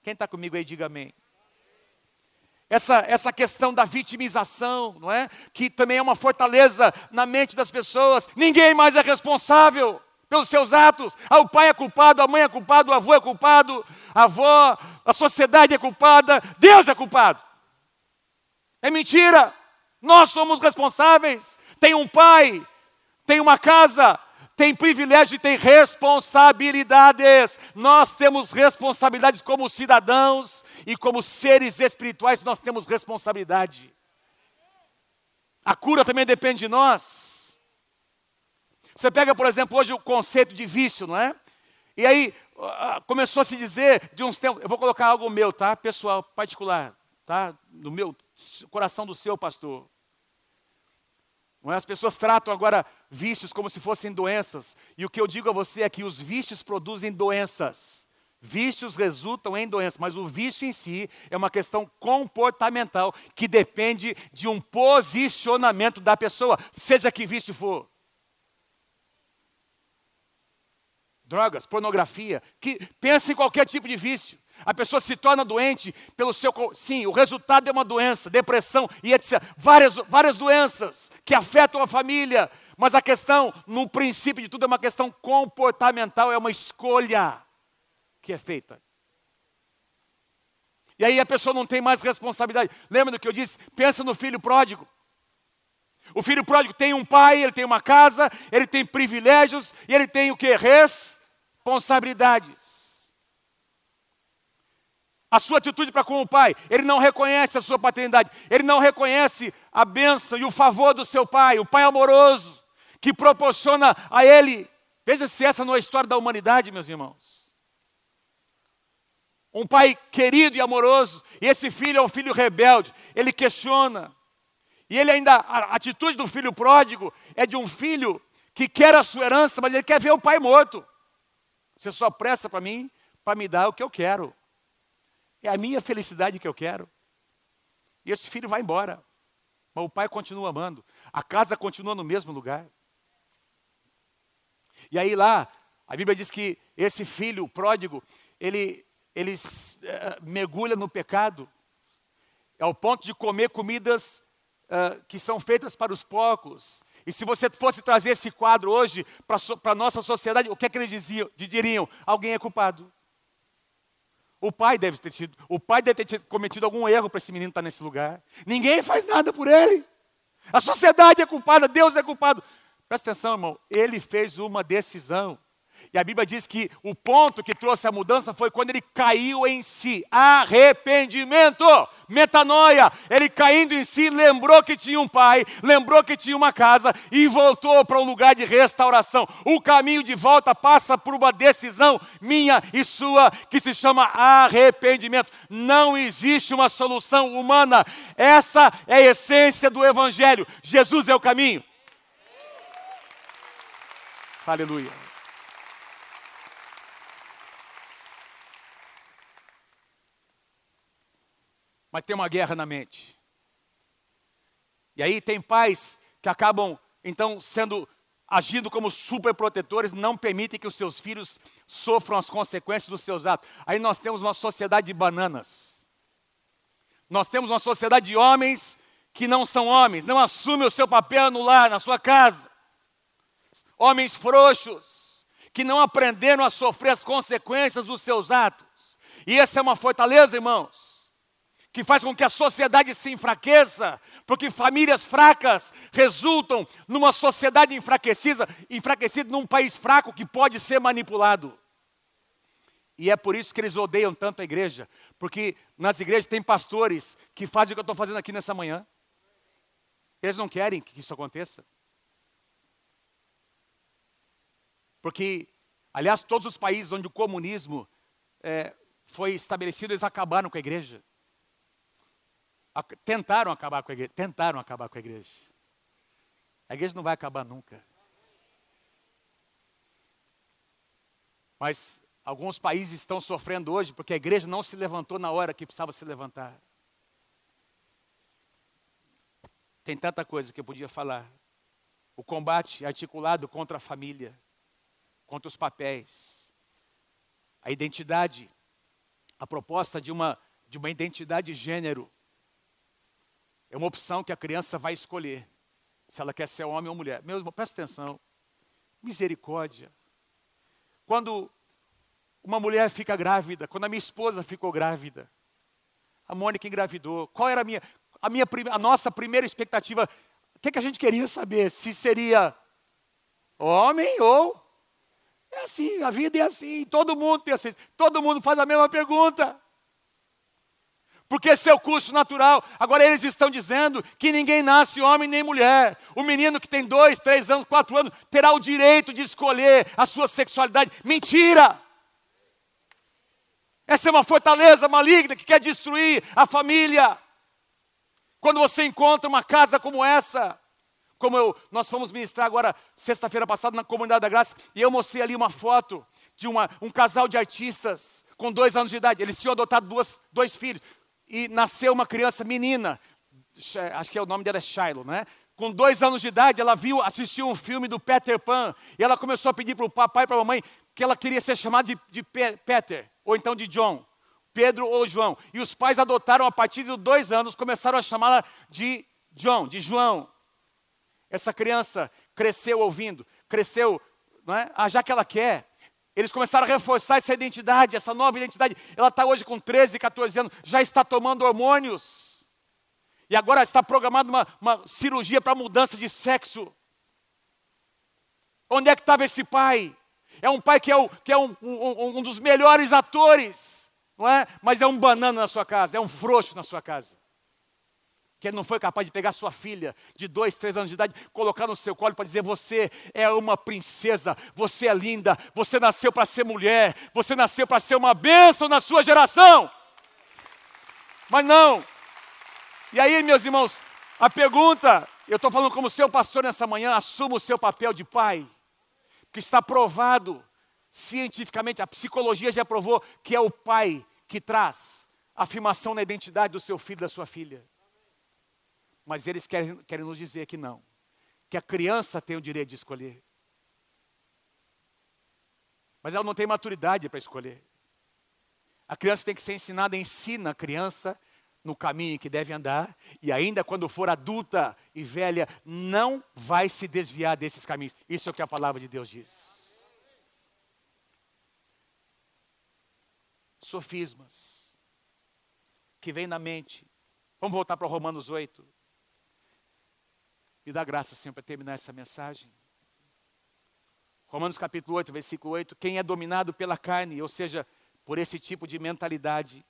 Quem está comigo aí, diga amém. Essa, essa questão da vitimização, não é? Que também é uma fortaleza na mente das pessoas. Ninguém mais é responsável pelos seus atos. Ah, o pai é culpado, a mãe é culpado, o avô é culpado, a avó, a sociedade é culpada, Deus é culpado. É mentira. Nós somos responsáveis. Tem um pai, tem uma casa, tem privilégio e tem responsabilidades. Nós temos responsabilidades como cidadãos e como seres espirituais, nós temos responsabilidade. A cura também depende de nós. Você pega, por exemplo, hoje o conceito de vício, não é? E aí começou a se dizer de uns tempos, eu vou colocar algo meu, tá? Pessoal, particular, tá? Do meu coração do seu pastor. É? As pessoas tratam agora vícios como se fossem doenças. E o que eu digo a você é que os vícios produzem doenças. Vícios resultam em doenças, mas o vício em si é uma questão comportamental que depende de um posicionamento da pessoa, seja que vício for. Drogas, pornografia, que pensa em qualquer tipo de vício. A pessoa se torna doente pelo seu. Sim, o resultado é uma doença, depressão e etc. Várias, várias doenças que afetam a família. Mas a questão, no princípio de tudo, é uma questão comportamental, é uma escolha que é feita. E aí a pessoa não tem mais responsabilidade. Lembra do que eu disse? Pensa no filho pródigo. O filho pródigo tem um pai, ele tem uma casa, ele tem privilégios e ele tem o que? Responsabilidades a sua atitude para com o pai. Ele não reconhece a sua paternidade. Ele não reconhece a bênção e o favor do seu pai, o pai amoroso, que proporciona a ele. Veja se essa não é a história da humanidade, meus irmãos. Um pai querido e amoroso, e esse filho é um filho rebelde. Ele questiona. E ele ainda, a atitude do filho pródigo é de um filho que quer a sua herança, mas ele quer ver o pai morto. Você só presta para mim para me dar o que eu quero. É a minha felicidade que eu quero. E esse filho vai embora. Mas o pai continua amando. A casa continua no mesmo lugar. E aí lá, a Bíblia diz que esse filho pródigo, ele, ele uh, mergulha no pecado, ao ponto de comer comidas uh, que são feitas para os porcos. E se você fosse trazer esse quadro hoje para a nossa sociedade, o que é que eles diziam, diriam? Alguém é culpado. O pai deve ter tido, o pai deve ter cometido algum erro para esse menino estar nesse lugar. Ninguém faz nada por ele. A sociedade é culpada, Deus é culpado. Presta atenção, irmão. Ele fez uma decisão. E a Bíblia diz que o ponto que trouxe a mudança foi quando ele caiu em si. Arrependimento, metanoia. Ele caindo em si, lembrou que tinha um pai, lembrou que tinha uma casa e voltou para um lugar de restauração. O caminho de volta passa por uma decisão minha e sua que se chama arrependimento. Não existe uma solução humana. Essa é a essência do Evangelho. Jesus é o caminho. Aleluia. Mas tem uma guerra na mente. E aí tem pais que acabam então sendo agindo como superprotetores, não permitem que os seus filhos sofram as consequências dos seus atos. Aí nós temos uma sociedade de bananas. Nós temos uma sociedade de homens que não são homens, não assumem o seu papel no lar, na sua casa. Homens frouxos, que não aprenderam a sofrer as consequências dos seus atos. E essa é uma fortaleza, irmãos que faz com que a sociedade se enfraqueça, porque famílias fracas resultam numa sociedade enfraquecida, enfraquecida num país fraco que pode ser manipulado. E é por isso que eles odeiam tanto a igreja, porque nas igrejas tem pastores que fazem o que eu estou fazendo aqui nessa manhã. Eles não querem que isso aconteça. Porque, aliás, todos os países onde o comunismo é, foi estabelecido, eles acabaram com a igreja. Tentaram acabar com a igreja. Tentaram acabar com a igreja. A igreja não vai acabar nunca. Mas alguns países estão sofrendo hoje porque a igreja não se levantou na hora que precisava se levantar. Tem tanta coisa que eu podia falar. O combate articulado contra a família, contra os papéis, a identidade, a proposta de uma, de uma identidade de gênero é uma opção que a criança vai escolher. Se ela quer ser homem ou mulher. Meu irmão, presta atenção. Misericórdia. Quando uma mulher fica grávida, quando a minha esposa ficou grávida, a Mônica engravidou, qual era a minha, a, minha, a nossa primeira expectativa? O que, que a gente queria saber? Se seria homem ou. É assim, a vida é assim, todo mundo tem assim, todo mundo faz a mesma pergunta porque esse é o curso natural. Agora eles estão dizendo que ninguém nasce homem nem mulher. O menino que tem dois, três anos, quatro anos, terá o direito de escolher a sua sexualidade. Mentira! Essa é uma fortaleza maligna que quer destruir a família. Quando você encontra uma casa como essa, Como eu, nós fomos ministrar agora, sexta-feira passada, na Comunidade da Graça, e eu mostrei ali uma foto de uma, um casal de artistas com dois anos de idade. Eles tinham adotado duas, dois filhos. E nasceu uma criança menina, acho que é o nome dela é Shiloh, né? Com dois anos de idade, ela viu, assistiu um filme do Peter Pan, e ela começou a pedir para o papai e para a mamãe que ela queria ser chamada de, de Peter, ou então de John, Pedro ou João. E os pais adotaram a partir de dois anos, começaram a chamá-la de John, de João. Essa criança cresceu ouvindo, cresceu, não é? Ah, já que ela quer. Eles começaram a reforçar essa identidade, essa nova identidade. Ela está hoje com 13, 14 anos, já está tomando hormônios. E agora está programada uma, uma cirurgia para mudança de sexo. Onde é que estava esse pai? É um pai que é, o, que é um, um, um dos melhores atores, não é? Mas é um banana na sua casa, é um frouxo na sua casa que ele não foi capaz de pegar sua filha de dois, três anos de idade, colocar no seu colo para dizer: Você é uma princesa, você é linda, você nasceu para ser mulher, você nasceu para ser uma bênção na sua geração. Mas não. E aí, meus irmãos, a pergunta, eu estou falando como seu pastor nessa manhã, assuma o seu papel de pai, que está provado cientificamente, a psicologia já provou que é o pai que traz afirmação na identidade do seu filho, da sua filha. Mas eles querem, querem nos dizer que não, que a criança tem o direito de escolher. Mas ela não tem maturidade para escolher. A criança tem que ser ensinada, ensina a criança no caminho que deve andar, e ainda quando for adulta e velha, não vai se desviar desses caminhos. Isso é o que a palavra de Deus diz. Sofismas que vem na mente. Vamos voltar para Romanos 8. Me dá graça, Senhor, para terminar essa mensagem. Romanos capítulo 8, versículo 8. Quem é dominado pela carne, ou seja, por esse tipo de mentalidade,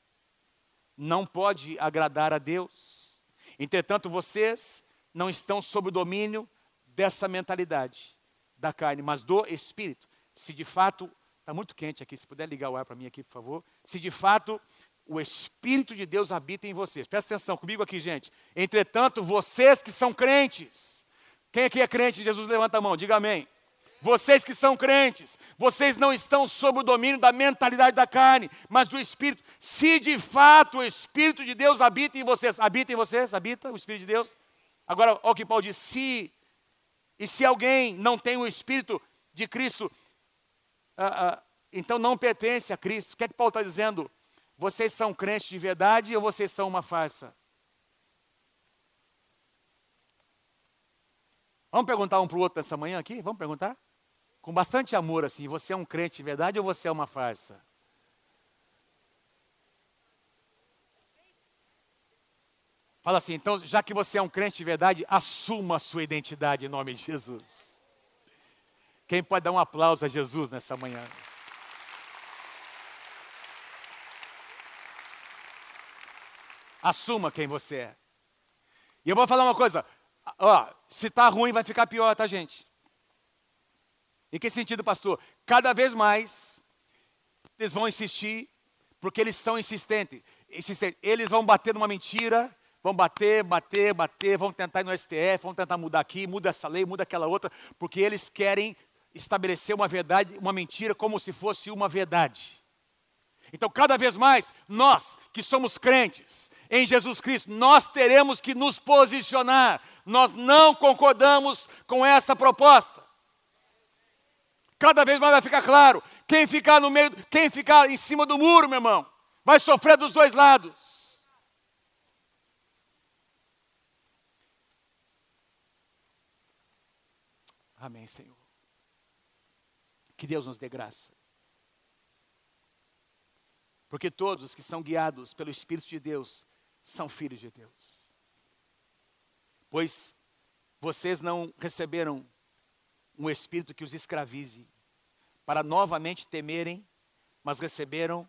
não pode agradar a Deus. Entretanto, vocês não estão sob o domínio dessa mentalidade da carne, mas do Espírito. Se de fato, está muito quente aqui, se puder ligar o ar para mim aqui, por favor. Se de fato o Espírito de Deus habita em vocês. Presta atenção comigo aqui, gente. Entretanto, vocês que são crentes, quem aqui é crente? Jesus levanta a mão, diga amém. Vocês que são crentes, vocês não estão sob o domínio da mentalidade da carne, mas do Espírito. Se de fato o Espírito de Deus habita em vocês, habita em vocês, habita o Espírito de Deus. Agora, olha o que Paulo diz: se, e se alguém não tem o Espírito de Cristo, ah, ah, então não pertence a Cristo. O que é que Paulo está dizendo? Vocês são crentes de verdade ou vocês são uma farsa? Vamos perguntar um para o outro nessa manhã aqui? Vamos perguntar? Com bastante amor, assim, você é um crente de verdade ou você é uma farsa? Fala assim, então, já que você é um crente de verdade, assuma a sua identidade em nome de Jesus. Quem pode dar um aplauso a Jesus nessa manhã? Assuma quem você é. E eu vou falar uma coisa, ó, se está ruim vai ficar pior, tá gente? Em que sentido, pastor? Cada vez mais eles vão insistir, porque eles são insistentes. insistentes. Eles vão bater numa mentira, vão bater, bater, bater, vão tentar ir no STF, vão tentar mudar aqui, muda essa lei, muda aquela outra, porque eles querem estabelecer uma verdade, uma mentira como se fosse uma verdade. Então, cada vez mais, nós que somos crentes, em Jesus Cristo, nós teremos que nos posicionar. Nós não concordamos com essa proposta. Cada vez mais vai ficar claro. Quem ficar no meio, quem ficar em cima do muro, meu irmão, vai sofrer dos dois lados. Amém, Senhor. Que Deus nos dê graça. Porque todos os que são guiados pelo Espírito de Deus são filhos de Deus. Pois vocês não receberam um espírito que os escravize para novamente temerem, mas receberam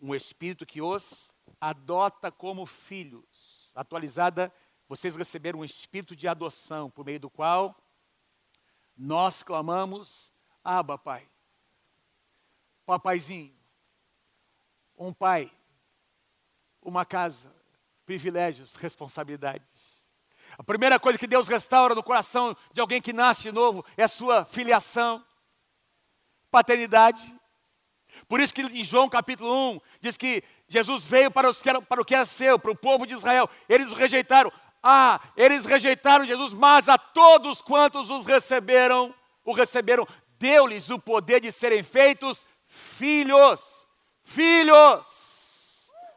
um espírito que os adota como filhos. Atualizada, vocês receberam um espírito de adoção, por meio do qual nós clamamos: Abba, Pai. Papaizinho, um pai, uma casa, privilégios, responsabilidades. A primeira coisa que Deus restaura no coração de alguém que nasce de novo é a sua filiação, paternidade. Por isso que em João capítulo 1 diz que Jesus veio para, os que era, para o que era seu, para o povo de Israel. Eles rejeitaram. Ah, eles rejeitaram Jesus, mas a todos quantos os receberam, o receberam, deu-lhes o poder de serem feitos filhos. Filhos!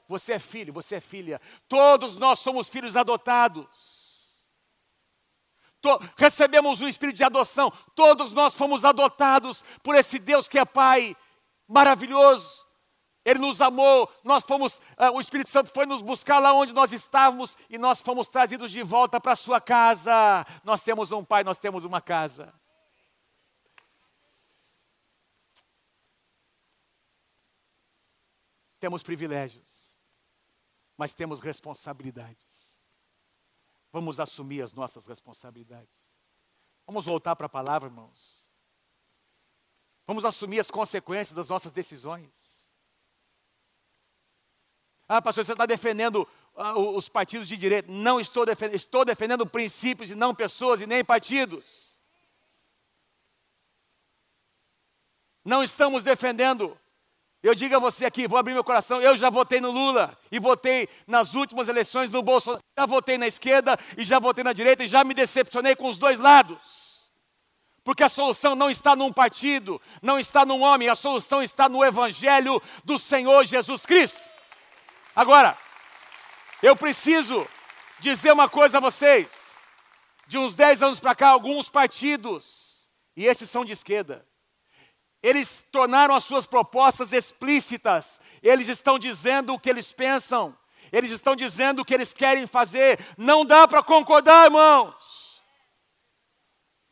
Você é filho, você é filha. Todos nós somos filhos adotados. To recebemos o espírito de adoção. Todos nós fomos adotados por esse Deus que é Pai maravilhoso. Ele nos amou, nós fomos, uh, o Espírito Santo foi nos buscar lá onde nós estávamos e nós fomos trazidos de volta para sua casa. Nós temos um pai, nós temos uma casa. Temos privilégios, mas temos responsabilidades. Vamos assumir as nossas responsabilidades. Vamos voltar para a palavra, irmãos. Vamos assumir as consequências das nossas decisões. Ah, pastor, você está defendendo uh, os partidos de direita. Não estou defendendo, estou defendendo princípios e não pessoas e nem partidos. Não estamos defendendo eu digo a você aqui, vou abrir meu coração, eu já votei no Lula e votei nas últimas eleições no Bolsonaro, já votei na esquerda e já votei na direita e já me decepcionei com os dois lados. Porque a solução não está num partido, não está num homem, a solução está no evangelho do Senhor Jesus Cristo. Agora, eu preciso dizer uma coisa a vocês. De uns 10 anos para cá, alguns partidos, e esses são de esquerda, eles tornaram as suas propostas explícitas. Eles estão dizendo o que eles pensam. Eles estão dizendo o que eles querem fazer. Não dá para concordar, irmãos.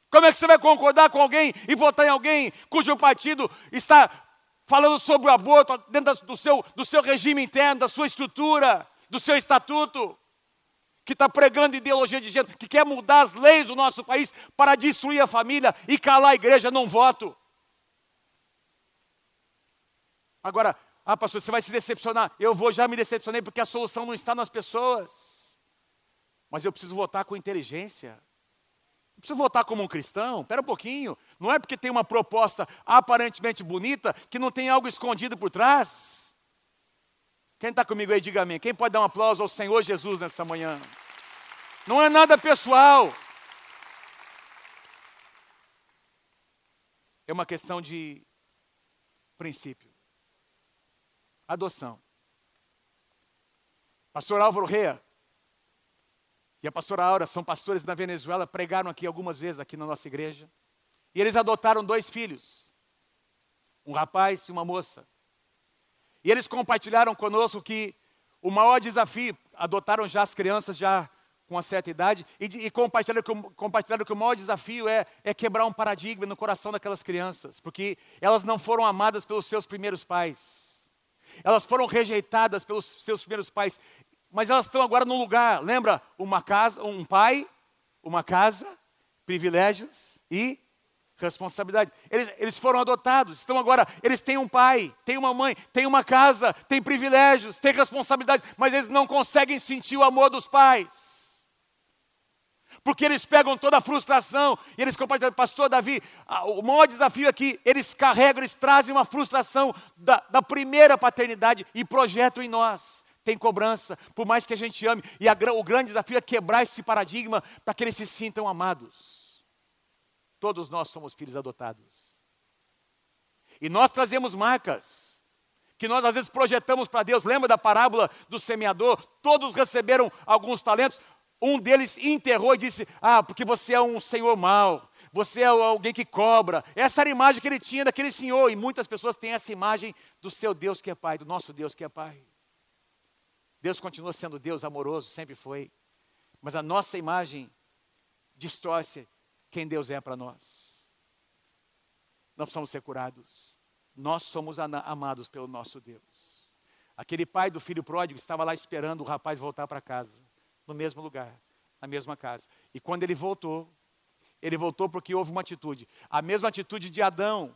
Como é que você vai concordar com alguém e votar em alguém cujo partido está falando sobre o aborto dentro do seu, do seu regime interno, da sua estrutura, do seu estatuto? que está pregando ideologia de gênero, que quer mudar as leis do nosso país para destruir a família e calar a igreja, não voto. Agora, ah, pastor, você vai se decepcionar. Eu vou, já me decepcionei porque a solução não está nas pessoas. Mas eu preciso votar com inteligência. Eu preciso votar como um cristão. Espera um pouquinho. Não é porque tem uma proposta aparentemente bonita que não tem algo escondido por trás. Quem está comigo aí, diga amém. Quem pode dar um aplauso ao Senhor Jesus nessa manhã? Não é nada pessoal. É uma questão de princípio adoção. Pastor Álvaro Rea e a pastora Aura são pastores na Venezuela, pregaram aqui algumas vezes aqui na nossa igreja. E eles adotaram dois filhos, um rapaz e uma moça. E eles compartilharam conosco que o maior desafio, adotaram já as crianças já com uma certa idade, e, e compartilharam, que, compartilharam que o maior desafio é, é quebrar um paradigma no coração daquelas crianças, porque elas não foram amadas pelos seus primeiros pais. Elas foram rejeitadas pelos seus primeiros pais, mas elas estão agora num lugar, lembra? Uma casa, um pai, uma casa, privilégios e responsabilidade. Eles, eles, foram adotados, estão agora, eles têm um pai, têm uma mãe, têm uma casa, têm privilégios, têm responsabilidade, mas eles não conseguem sentir o amor dos pais porque eles pegam toda a frustração e eles compartilham. Pastor Davi, o maior desafio é que eles carregam, eles trazem uma frustração da, da primeira paternidade e projetam em nós. Tem cobrança, por mais que a gente ame. E a, o grande desafio é quebrar esse paradigma para que eles se sintam amados. Todos nós somos filhos adotados. E nós trazemos marcas que nós às vezes projetamos para Deus. Lembra da parábola do semeador? Todos receberam alguns talentos, um deles enterrou e disse: Ah, porque você é um senhor mau, você é alguém que cobra. Essa era a imagem que ele tinha daquele senhor, e muitas pessoas têm essa imagem do seu Deus que é Pai, do nosso Deus que é Pai. Deus continua sendo Deus amoroso, sempre foi, mas a nossa imagem distorce quem Deus é para nós. Nós precisamos ser curados, nós somos amados pelo nosso Deus. Aquele pai do filho pródigo estava lá esperando o rapaz voltar para casa no mesmo lugar, na mesma casa. E quando ele voltou, ele voltou porque houve uma atitude. A mesma atitude de Adão,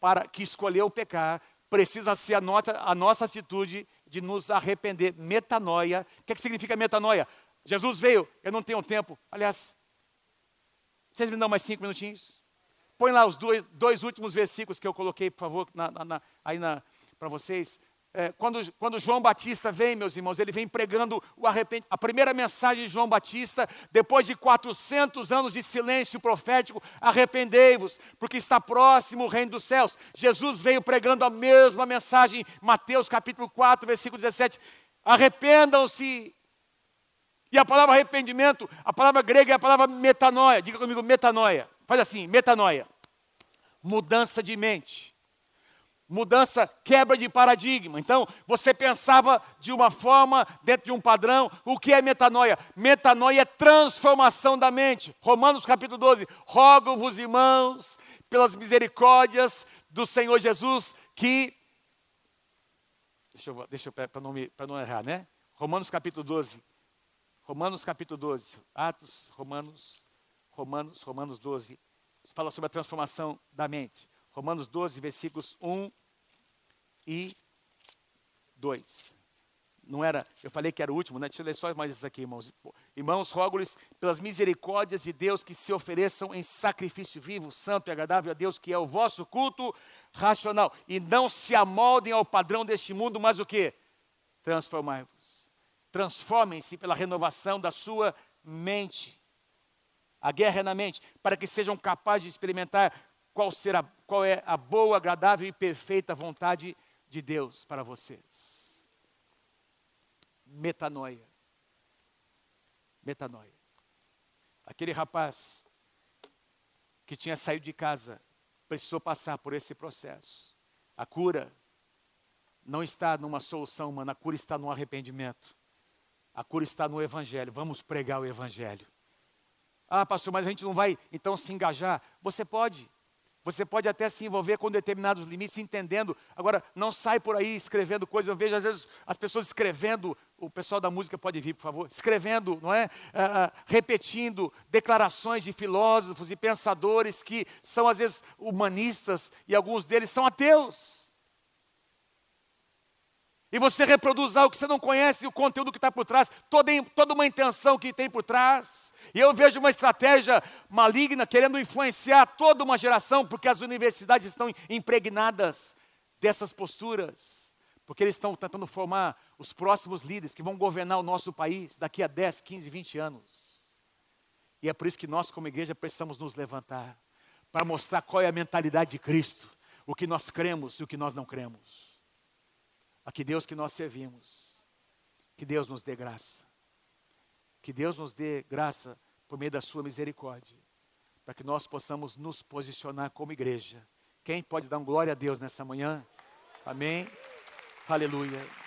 para que escolheu pecar, precisa ser a, a nossa atitude de nos arrepender. Metanoia. O que, é que significa metanoia? Jesus veio, eu não tenho tempo. Aliás, vocês me dão mais cinco minutinhos? Põe lá os dois, dois últimos versículos que eu coloquei, por favor, na, na, aí para vocês. É, quando, quando João Batista vem, meus irmãos, ele vem pregando o arrependimento. A primeira mensagem de João Batista, depois de 400 anos de silêncio profético, arrependei-vos, porque está próximo o reino dos céus. Jesus veio pregando a mesma mensagem, Mateus capítulo 4, versículo 17. Arrependam-se. E a palavra arrependimento, a palavra grega é a palavra metanoia. Diga comigo, metanoia. Faz assim, metanoia. Mudança de mente mudança, quebra de paradigma. Então, você pensava de uma forma, dentro de um padrão. O que é metanoia? Metanoia é transformação da mente. Romanos capítulo 12. Rogo-vos, irmãos, pelas misericórdias do Senhor Jesus, que. Deixa eu, deixa eu para não, não errar, né? Romanos capítulo 12. Romanos capítulo 12. Atos, Romanos, Romanos, Romanos 12. Fala sobre a transformação da mente. Romanos 12, versículos 1 e 2. Não era, eu falei que era o último, né? Deixa eu ler só mais isso aqui, irmãos. Irmãos, rogo-lhes pelas misericórdias de Deus que se ofereçam em sacrifício vivo, santo e agradável a Deus, que é o vosso culto racional. E não se amoldem ao padrão deste mundo, mas o que? Transformai-vos. Transformem-se pela renovação da sua mente. A guerra é na mente, para que sejam capazes de experimentar qual, será, qual é a boa, agradável e perfeita vontade de Deus para vocês. Metanoia. Metanoia. Aquele rapaz que tinha saído de casa precisou passar por esse processo. A cura não está numa solução humana, a cura está no arrependimento. A cura está no Evangelho. Vamos pregar o Evangelho. Ah, pastor, mas a gente não vai então se engajar. Você pode. Você pode até se envolver com determinados limites, entendendo. Agora, não sai por aí escrevendo coisas. Eu vejo, às vezes, as pessoas escrevendo. O pessoal da música pode vir, por favor. Escrevendo, não é? Ah, ah, repetindo declarações de filósofos e pensadores que são, às vezes, humanistas e alguns deles são ateus. E você reproduz algo que você não conhece, o conteúdo que está por trás, toda, toda uma intenção que tem por trás. E eu vejo uma estratégia maligna querendo influenciar toda uma geração, porque as universidades estão impregnadas dessas posturas. Porque eles estão tentando formar os próximos líderes que vão governar o nosso país daqui a 10, 15, 20 anos. E é por isso que nós, como igreja, precisamos nos levantar para mostrar qual é a mentalidade de Cristo, o que nós cremos e o que nós não cremos a que Deus que nós servimos, que Deus nos dê graça, que Deus nos dê graça por meio da sua misericórdia, para que nós possamos nos posicionar como igreja. Quem pode dar um glória a Deus nessa manhã? Amém? Aleluia.